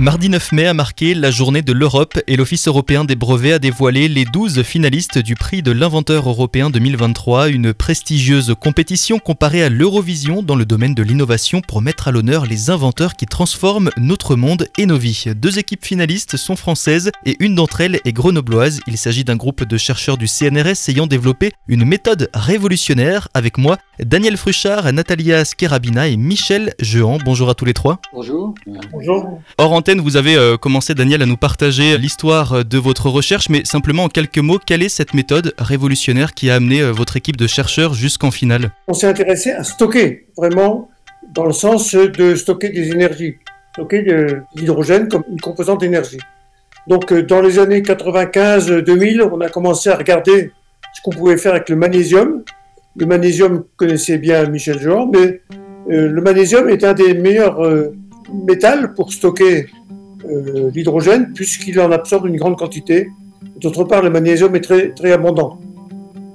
Mardi 9 mai a marqué la journée de l'Europe et l'Office européen des brevets a dévoilé les 12 finalistes du prix de l'inventeur européen 2023, une prestigieuse compétition comparée à l'Eurovision dans le domaine de l'innovation pour mettre à l'honneur les inventeurs qui transforment notre monde et nos vies. Deux équipes finalistes sont françaises et une d'entre elles est grenobloise. Il s'agit d'un groupe de chercheurs du CNRS ayant développé une méthode révolutionnaire. Avec moi, Daniel Fruchard, Natalia Skerabina et Michel Jehan. Bonjour à tous les trois. Bonjour. Bonjour vous avez euh, commencé, Daniel, à nous partager l'histoire de votre recherche, mais simplement en quelques mots, quelle est cette méthode révolutionnaire qui a amené euh, votre équipe de chercheurs jusqu'en finale? On s'est intéressé à stocker, vraiment, dans le sens de stocker des énergies, stocker de l'hydrogène comme une composante d'énergie. Donc, euh, dans les années 95-2000, on a commencé à regarder ce qu'on pouvait faire avec le magnésium. Le magnésium connaissait bien Michel Jean, mais le magnésium est un des meilleurs métal pour stocker euh, l'hydrogène puisqu'il en absorbe une grande quantité. D'autre part, le magnésium est très, très abondant.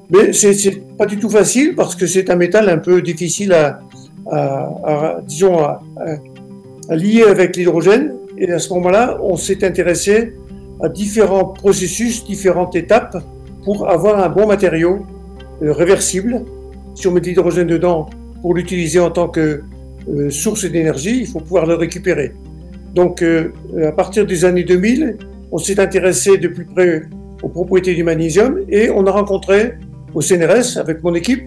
Mais c'est pas du tout facile parce que c'est un métal un peu difficile à, disons, à, lier avec l'hydrogène. Et à ce moment-là, on s'est intéressé à différents processus, différentes étapes pour avoir un bon matériau euh, réversible. Si on met de l'hydrogène dedans pour l'utiliser en tant que euh, source d'énergie, il faut pouvoir le récupérer. Donc, euh, à partir des années 2000, on s'est intéressé de plus près aux propriétés du magnésium et on a rencontré au CNRS avec mon équipe,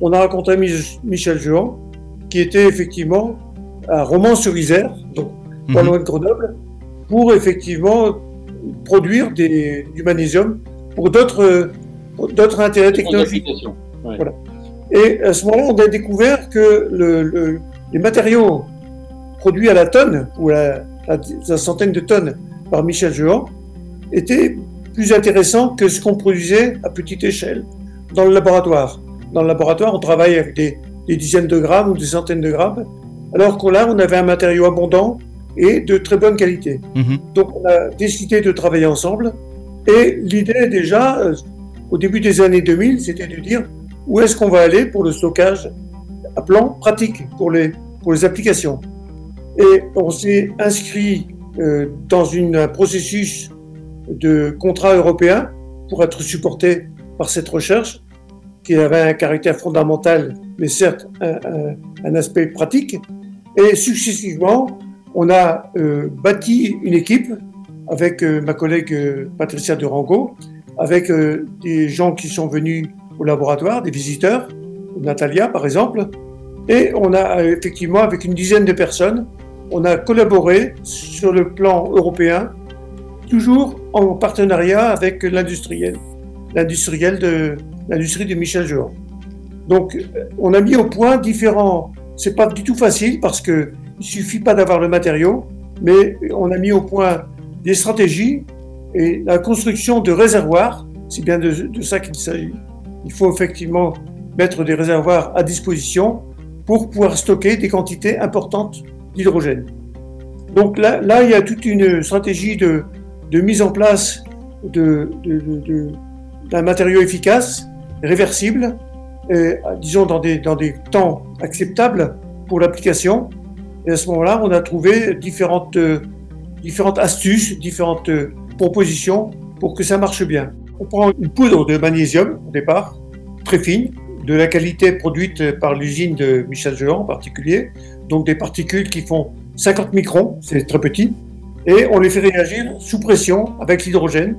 on a rencontré Michel Juan, qui était effectivement à Romans-sur-Isère, donc pas mhm. loin de Grenoble, pour effectivement produire des, du magnésium pour d'autres d'autres intérêts technologiques. Voilà. Et à ce moment-là, on a découvert que le, le, les matériaux produits à la tonne ou à la, centaine de tonnes par Michel Jean étaient plus intéressants que ce qu'on produisait à petite échelle dans le laboratoire. Dans le laboratoire, on travaille avec des, dizaines de grammes ou des centaines de grammes, alors qu'on là, on avait un matériau abondant et de très bonne qualité. Mhm. Donc, on a décidé de travailler ensemble. Et l'idée, déjà, euh, au début des années 2000, c'était de dire où est-ce qu'on va aller pour le stockage à plan pratique pour les, pour les applications. Et on s'est inscrit euh, dans un processus de contrat européen pour être supporté par cette recherche qui avait un caractère fondamental, mais certes un, aspect pratique. Et successivement, on a euh, bâti une équipe avec euh, ma collègue Patricia Durango, avec des gens qui sont venus au laboratoire, des visiteurs, Natalia par exemple, et on a euh, effectivement, avec une dizaine de personnes, on a collaboré sur le plan européen, toujours en partenariat avec l'industriel, l'industriel de l'industrie de Michel Jean. Donc, on a mis au point différents. C'est pas du tout facile parce que il suffit pas d'avoir le matériau, mais on a mis au point des stratégies et la construction de réservoirs. C'est bien de ça qu'il s'agit. Il faut effectivement mettre des réservoirs à disposition pour pouvoir stocker des quantités importantes d'hydrogène. Donc là, là, il y a toute une stratégie de, mise en place d'un matériau efficace, réversible, et, disons dans des, dans des temps acceptables pour l'application. Et à ce moment-là, on a trouvé différentes, différentes astuces, différentes propositions pour que ça marche bien. On prend une poudre de magnésium au départ, très fine, de la qualité produite par l'usine de Michel Jean en particulier, donc des particules qui font 50 microns, c'est très petit, et on les fait réagir sous pression avec l'hydrogène,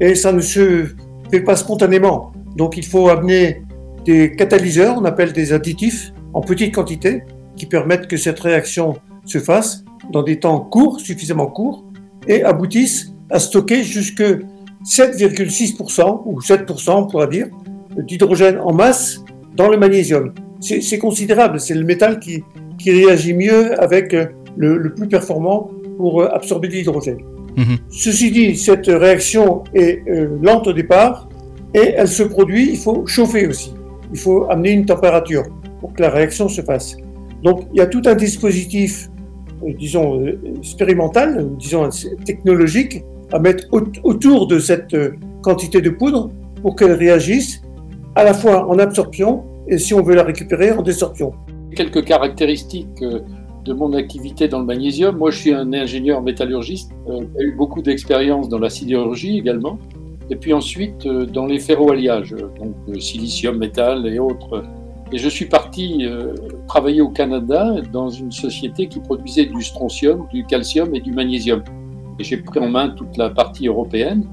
et ça ne se fait pas spontanément. Donc il faut amener des catalyseurs, on appelle des additifs, en petite quantité, qui permettent que cette réaction se fasse dans des temps courts, suffisamment courts, et aboutissent à stocker jusque 7,6% ou 7%, on pourra dire, d'hydrogène en masse dans le magnésium. C'est considérable, c'est le métal qui, qui, réagit mieux avec le, le plus performant pour absorber de l'hydrogène. Mhm. Ceci dit, cette réaction est euh, lente au départ et elle se produit, il faut chauffer aussi. Il faut amener une température pour que la réaction se fasse. Donc il y a tout un dispositif, euh, disons, euh, expérimental, disons, technologique à mettre autour de cette quantité de poudre pour qu'elle réagisse à la fois en absorption et si on veut la récupérer en désorption. Quelques caractéristiques euh, de mon activité dans le magnésium. Moi, je suis un ingénieur métallurgiste, euh, j'ai eu beaucoup d'expérience dans la sidérurgie également, et puis ensuite euh, dans les ferroalliages, donc euh, silicium, métal et autres. Et je suis parti euh, travailler au Canada dans une société qui produisait du strontium, du calcium et du magnésium. Et j'ai pris en main toute la partie européenne.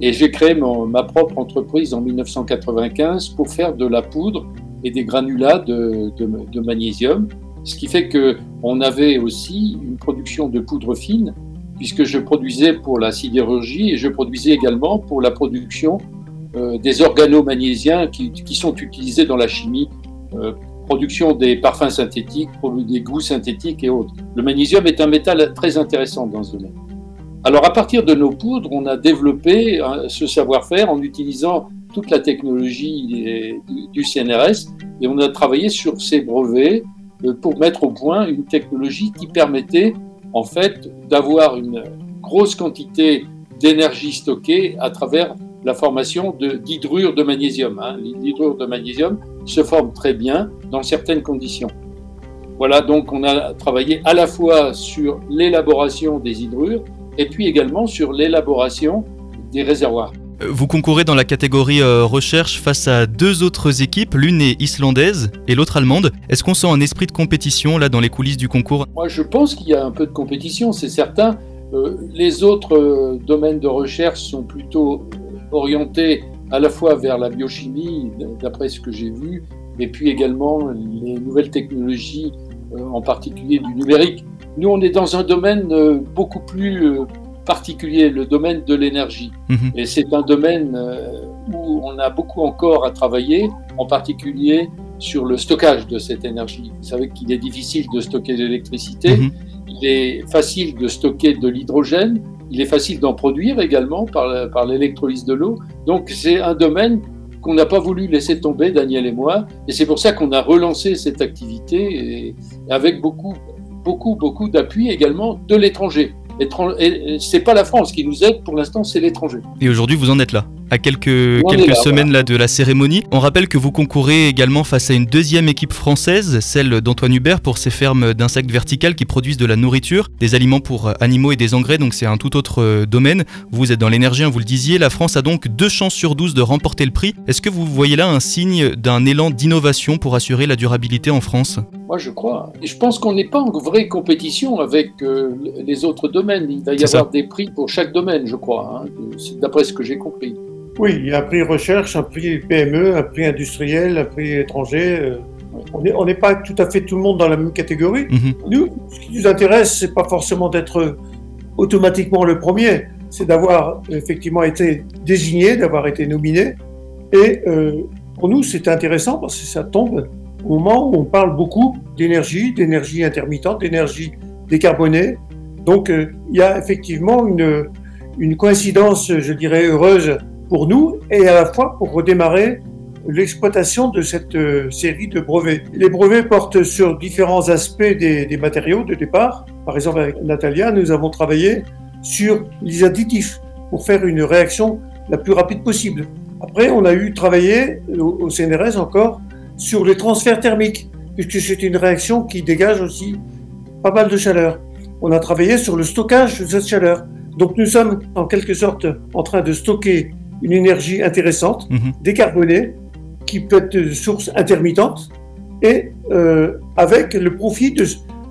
Et j'ai créé ma propre entreprise en 1995 pour faire de la poudre et des granulats de, magnésium ce qui fait qu'on avait aussi une production de poudre fine, puisque je produisais pour la sidérurgie et je produisais également pour la production euh, des organomagnésiens qui, qui, sont utilisés dans la chimie, euh, production des parfums synthétiques, des goûts synthétiques et autres. Le magnésium est un métal très intéressant dans ce domaine. Alors à partir de nos poudres, on a développé hein, ce savoir-faire en utilisant toute la technologie du, CNRS et on a travaillé sur ces brevets euh, pour mettre au point une technologie qui permettait en fait d'avoir une grosse quantité d'énergie stockée à travers la formation d'hydrure de, de, magnésium. Hein. L'hydrure de magnésium se forme très bien dans certaines conditions. Voilà, donc on a travaillé à la fois sur l'élaboration des hydrures et puis également sur l'élaboration des réservoirs. Vous concourez dans la catégorie euh, recherche face à deux autres équipes, l'une est islandaise et l'autre allemande. Est-ce qu'on sent un esprit de compétition là dans les coulisses du concours? Moi je pense qu'il y a un peu de compétition, c'est certain. Euh, les autres euh, domaines de recherche sont plutôt orientés à la fois vers la biochimie, d'après ce que j'ai vu, et puis également les nouvelles technologies, en particulier du numérique. Nous, on est dans un domaine beaucoup plus particulier, le domaine de l'énergie. Mhm. Et c'est un domaine euh, où on a beaucoup encore à travailler, en particulier sur le stockage de cette énergie. Vous savez qu'il est difficile de stocker de l'électricité, mhm. il est facile de stocker de l'hydrogène, il est facile d'en produire également par l'électrolyse de l'eau. Donc c'est un domaine qu'on n'a pas voulu laisser tomber, Daniel et moi, et c'est pour ça qu'on a relancé cette activité et avec beaucoup, beaucoup, beaucoup d'appui également de l'étranger. C'est pas la France qui nous aide, pour l'instant, c'est l'étranger. Et aujourd'hui, vous en êtes là? À quelques, quelques semaines là, de la cérémonie. On rappelle que vous concourez également face à une deuxième équipe française, celle d'Antoine Hubert pour ses fermes d'insectes verticales qui produisent de la nourriture, des aliments pour animaux et des engrais, donc c'est un tout autre euh, domaine. Vous êtes dans l'énergie, hein, vous le disiez, la France a donc deux chances sur 12 de remporter le prix. Est-ce que vous voyez là un signe d'un élan d'innovation pour assurer la durabilité en France? Moi je crois. Je pense qu'on n'est pas en vraie compétition avec euh, les autres domaines. Il va y avoir des prix pour chaque domaine, je crois, hein, d'après ce que j'ai compris. Oui, il y a un prix recherche, un prix PME, un prix industriel, un prix étranger. Euh, on n'est pas tout à fait tout le monde dans la même catégorie. Mhm. Nous, ce qui nous intéresse, c'est pas forcément d'être automatiquement le premier, c'est d'avoir effectivement été désigné, d'avoir été nominé. Et euh, pour nous, c'est intéressant parce que ça tombe au moment où on parle beaucoup d'énergie, d'énergie intermittente, d'énergie décarbonée. Donc, euh, il y a effectivement une, une coïncidence, je dirais, heureuse pour nous et à la fois pour redémarrer l'exploitation de cette euh, série de brevets. Les brevets portent sur différents aspects des, matériaux de départ. Par exemple, avec Natalia, nous avons travaillé sur les additifs pour faire une réaction la plus rapide possible. Après, on a eu travaillé au CNRS encore sur les transferts thermiques, puisque c'est une réaction qui dégage aussi pas mal de chaleur. On a travaillé sur le stockage de cette chaleur. Donc nous sommes en quelque sorte en train de stocker une énergie intéressante, mhm. décarbonée, qui peut être de source intermittente, et euh, avec le profit de,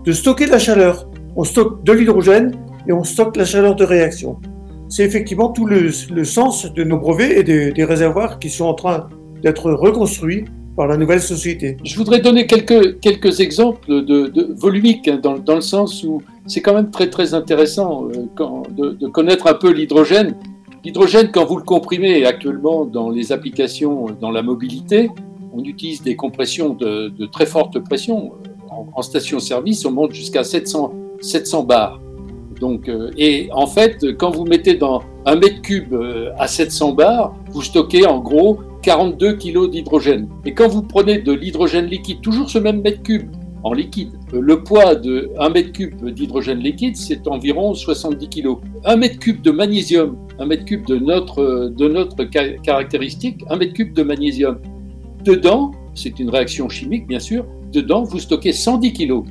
de, stocker la chaleur. On stocke de l'hydrogène et on stocke la chaleur de réaction. C'est effectivement tout le, le, sens de nos brevets et des, des réservoirs qui sont en train d'être reconstruits par la nouvelle société. Je voudrais donner quelques, quelques exemples de, de volumiques, hein, dans, dans, le sens où c'est quand même très très intéressant euh, quand, de, de, connaître un peu l'hydrogène L'hydrogène, quand vous le comprimez actuellement dans les applications dans la mobilité, on utilise des compressions de, très forte pression. En, en station-service, on monte jusqu'à 700, 700 bars. Donc, euh, et en fait, quand vous mettez dans un mètre cube euh, à 700 bars, vous stockez en gros 42 kg d'hydrogène. Et quand vous prenez de l'hydrogène liquide, toujours ce même mètre cube, en liquide. Le poids de 1 mètre cube d'hydrogène liquide, c'est environ 70 kg. 1 mètre cube de magnésium, 1 mètre cube de notre, de notre caractéristique, 1 mètre cube de magnésium. Dedans, c'est une réaction chimique bien sûr, dedans vous stockez 110 kg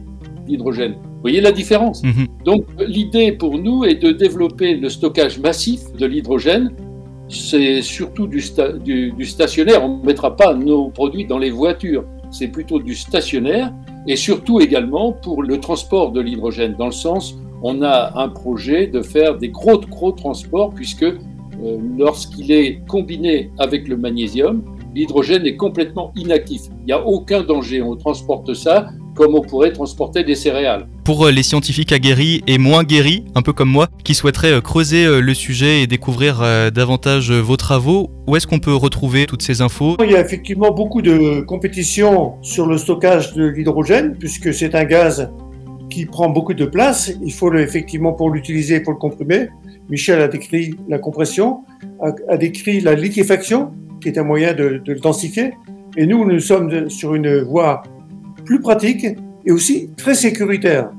d'hydrogène. voyez la différence? Mhm. Donc l'idée pour nous est de développer le stockage massif de l'hydrogène. C'est surtout du, du, stationnaire. On ne mettra pas nos produits dans les voitures. C'est plutôt du stationnaire et surtout également pour le transport de l'hydrogène, dans le sens on a un projet de faire des gros, gros transports puisque euh, lorsqu'il est combiné avec le magnésium, l'hydrogène est complètement inactif. Il n'y a aucun danger. On transporte ça comme on pourrait transporter des céréales. Pour euh, les scientifiques aguerris et moins guéris, un peu comme moi, qui souhaiteraient euh, creuser euh, le sujet et découvrir davantage vos travaux, où est-ce qu'on peut retrouver toutes ces infos? Il y a effectivement beaucoup de compétitions sur le stockage de l'hydrogène, puisque c'est un gaz qui prend beaucoup de place. Il faut le, effectivement, pour l'utiliser, pour le comprimer. Michel a décrit la compression, a, décrit la liquéfaction, qui est un moyen de, de le densifier. Et nous, nous sommes sur une voie plus pratique et aussi très sécuritaire,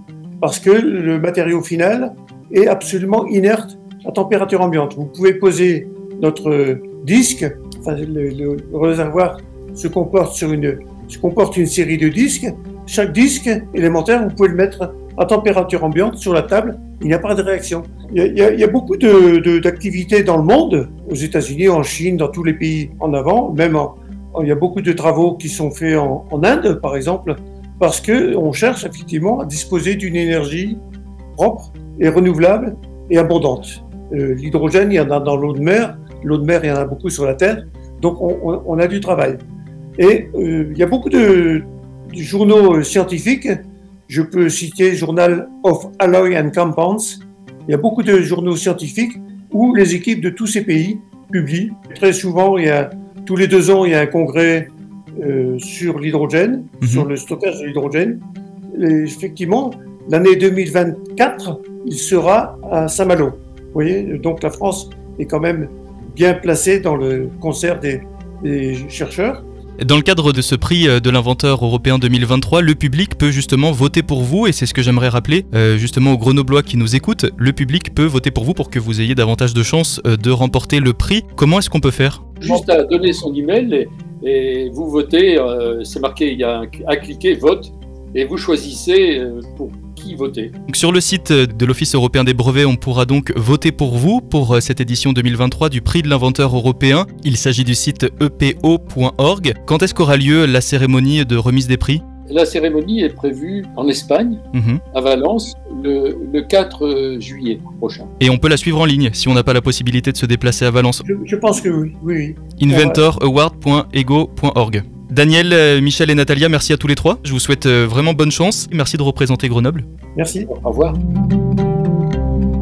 parce que le matériau final est absolument inerte à température ambiante. Vous pouvez poser notre disque, enfin, le, réservoir se comporte, sur une, se comporte une série de disques. Chaque disque élémentaire, vous pouvez le mettre à température ambiante sur la table, il n'y a pas de réaction. Il y a, beaucoup d'activités de, dans le monde, aux États-Unis, en Chine, dans tous les pays en avant, même en, il y a beaucoup de travaux qui sont faits en, Inde, par exemple, parce qu'on cherche effectivement à disposer d'une énergie propre et renouvelable et abondante. Euh, l'hydrogène, il y en a dans l'eau de mer. L'eau de mer, il y en a beaucoup sur la Terre. Donc, on, a du travail. Et euh, il y a beaucoup de, journaux scientifiques. Je peux citer Journal of Alloy and Compounds. Il y a beaucoup de journaux scientifiques où les équipes de tous ces pays publient. Très souvent, il y a tous les deux ans, il y a un congrès euh, sur l'hydrogène, mhm. sur le stockage de l'hydrogène. Effectivement, l'année 2024, il sera à Saint-Malo. Vous voyez, donc la France est quand même bien placée dans le concert des, des chercheurs. Dans le cadre de ce prix euh, de l'inventeur européen 2023, le public peut justement voter pour vous et c'est ce que j'aimerais rappeler euh, justement aux grenoblois qui nous écoutent. Le public peut voter pour vous pour que vous ayez davantage de chances de remporter le prix. Comment est-ce qu'on peut faire? Juste à donner son email et, et vous votez, euh, c'est marqué, il y a à cliquer vote et vous choisissez euh, pour qui voter. Donc sur le site de l'Office européen des brevets, on pourra donc voter pour vous pour euh, cette édition 2023 du prix de l'inventeur européen. Il s'agit du site epo.org. Quand est-ce qu'aura lieu la cérémonie de remise des prix? La cérémonie est prévue en Espagne, mhm. à Valence, le, 4 juillet prochain. Et on peut la suivre en ligne si on n'a pas la possibilité de se déplacer à Valence Je, pense que oui. oui, Inventoraward.ego.org. Daniel, euh, Michel et Natalia, merci à tous les trois. Je vous souhaite euh, vraiment bonne chance. Merci de représenter Grenoble. Merci. Au revoir.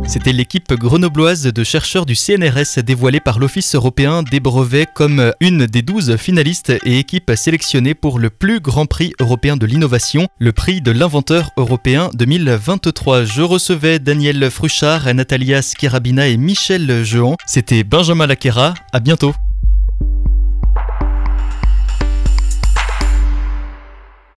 C'était l'équipe grenobloise de chercheurs du CNRS dévoilée par l'Office européen des brevets comme une des 12 finalistes et équipes sélectionnées pour le plus grand prix européen de l'innovation, le prix de l'inventeur européen 2023. Je recevais Daniel Fruchard, Natalia Skirabina et Michel Jehan. C'était Benjamin Laquera. À bientôt.